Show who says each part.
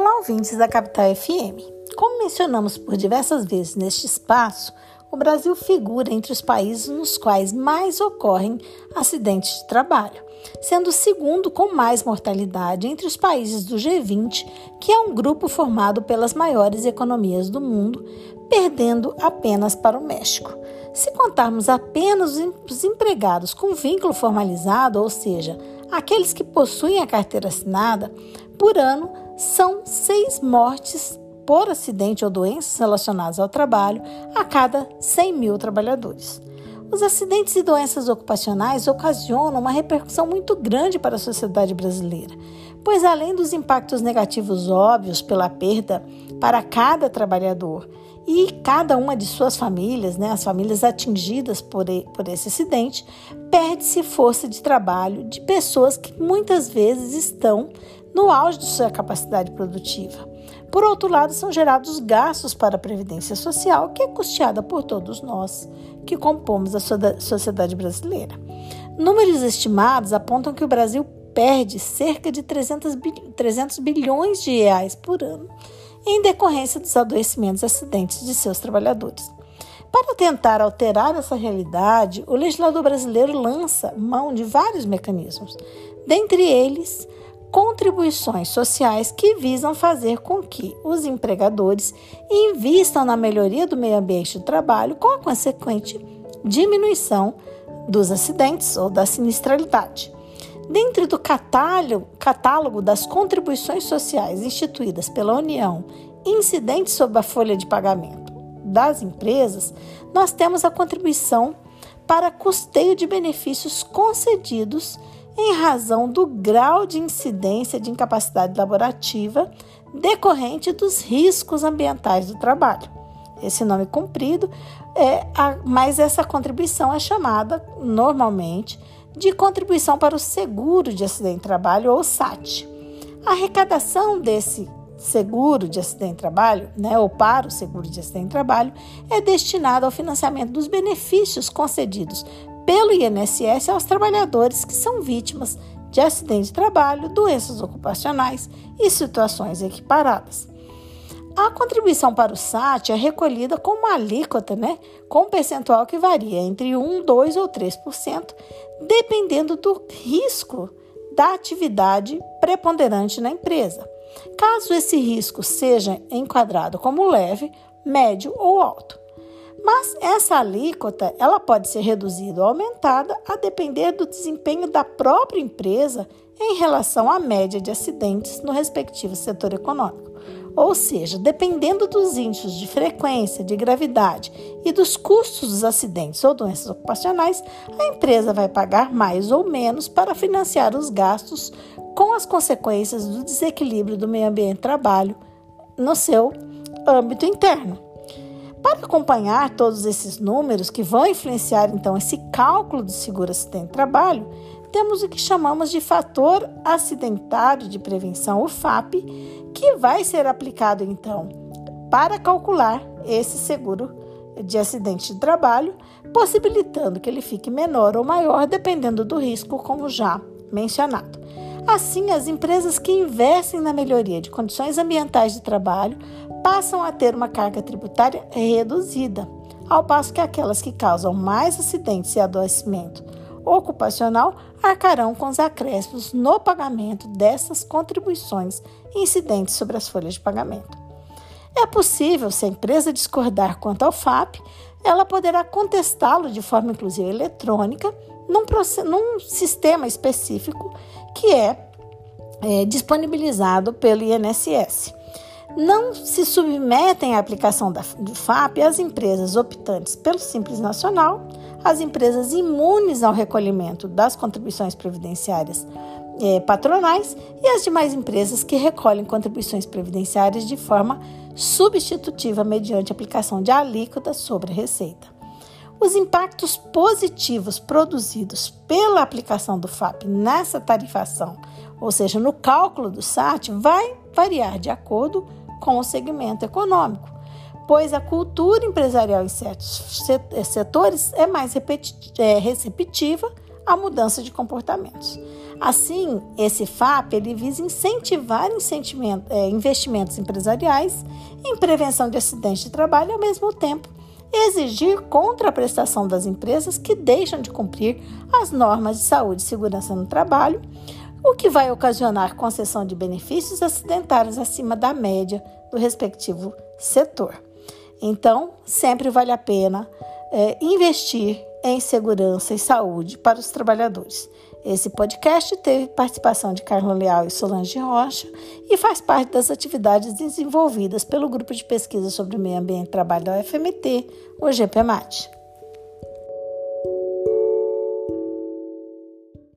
Speaker 1: Olá, ouvintes da Capital FM. Como mencionamos por diversas vezes neste espaço, o Brasil figura entre os países nos quais mais ocorrem acidentes de trabalho, sendo o segundo com mais mortalidade entre os países do G20, que é um grupo formado pelas maiores economias do mundo, perdendo apenas para o México. Se contarmos apenas os empregados com vínculo formalizado, ou seja, aqueles que possuem a carteira assinada, por ano são seis mortes por acidente ou doenças relacionadas ao trabalho a cada 100 mil trabalhadores. Os acidentes e doenças ocupacionais ocasionam uma repercussão muito grande para a sociedade brasileira, pois além dos impactos negativos óbvios pela perda para cada trabalhador e cada uma de suas famílias, né, as famílias atingidas por, por esse acidente, perde-se força de trabalho de pessoas que muitas vezes estão no auge de sua capacidade produtiva. Por outro lado, são gerados gastos para a Previdência Social, que é custeada por todos nós que compomos a sociedade brasileira. Números estimados apontam que o Brasil perde cerca de 300 bilhões de reais por ano em decorrência dos adoecimentos e acidentes de seus trabalhadores. Para tentar alterar essa realidade, o legislador brasileiro lança mão de vários mecanismos, dentre eles contribuições sociais que visam fazer com que os empregadores invistam na melhoria do meio ambiente do trabalho, com a consequente diminuição dos acidentes ou da sinistralidade. Dentro do catálogo, catálogo das contribuições sociais instituídas pela União incidentes sobre a folha de pagamento das empresas, nós temos a contribuição para custeio de benefícios concedidos em razão do grau de incidência de incapacidade laborativa decorrente dos riscos ambientais do trabalho. Esse nome comprido é a, mas essa contribuição é chamada normalmente de contribuição para o seguro de acidente de trabalho ou SAT. A arrecadação desse seguro de acidente de trabalho, né, ou para o seguro de acidente de trabalho, é destinada ao financiamento dos benefícios concedidos pelo INSS aos trabalhadores que são vítimas de acidente de trabalho, doenças ocupacionais e situações equiparadas. A contribuição para o SAT é recolhida com uma alíquota, né, com um percentual que varia entre 1, 2 ou 3%, dependendo do risco da atividade preponderante na empresa. Caso esse risco seja enquadrado como leve, médio ou alto. Mas essa alíquota ela pode ser reduzida ou aumentada a depender do desempenho da própria empresa em relação à média de acidentes no respectivo setor econômico. Ou seja, dependendo dos índices de frequência, de gravidade e dos custos dos acidentes ou doenças ocupacionais, a empresa vai pagar mais ou menos para financiar os gastos com as consequências do desequilíbrio do meio ambiente trabalho no seu âmbito interno. Para acompanhar todos esses números que vão influenciar então esse cálculo do seguro acidente de trabalho, temos o que chamamos de fator acidentário de prevenção, o FAP, que vai ser aplicado então para calcular esse seguro de acidente de trabalho, possibilitando que ele fique menor ou maior dependendo do risco, como já mencionado. Assim, as empresas que investem na melhoria de condições ambientais de trabalho passam a ter uma carga tributária reduzida, ao passo que aquelas que causam mais acidentes e adoecimento ocupacional arcarão com os acréscimos no pagamento dessas contribuições incidentes sobre as folhas de pagamento. É possível, se a empresa discordar quanto ao FAP, ela poderá contestá-lo de forma inclusive eletrônica num, num sistema específico que é, é disponibilizado pelo INSS não se submetem à aplicação da, FAP as empresas optantes pelo Simples Nacional, as empresas imunes ao recolhimento das contribuições previdenciárias eh, patronais e as demais empresas que recolhem contribuições previdenciárias de forma substitutiva mediante aplicação de alíquota sobre a receita. Os impactos positivos produzidos pela aplicação do FAP nessa tarifação, ou seja, no cálculo do SAT, vai variar de acordo com o segmento econômico, pois a cultura empresarial em certos setores é mais é, receptiva a mudança de comportamentos. Assim, esse FAP ele visa incentivar é, investimentos empresariais em prevenção de acidentes de trabalho e, ao mesmo tempo, exigir contraprestação das empresas que deixam de cumprir as normas de saúde e segurança no trabalho, o que vai ocasionar concessão de benefícios acidentários acima da média do respectivo setor. Então, sempre vale a pena é, investir em segurança e saúde para os trabalhadores. Esse podcast teve participação de Carlos Leal e Solange Rocha e faz parte das atividades desenvolvidas pelo Grupo de Pesquisa sobre o Meio Ambiente e Trabalho da UFMT, o GPMAT.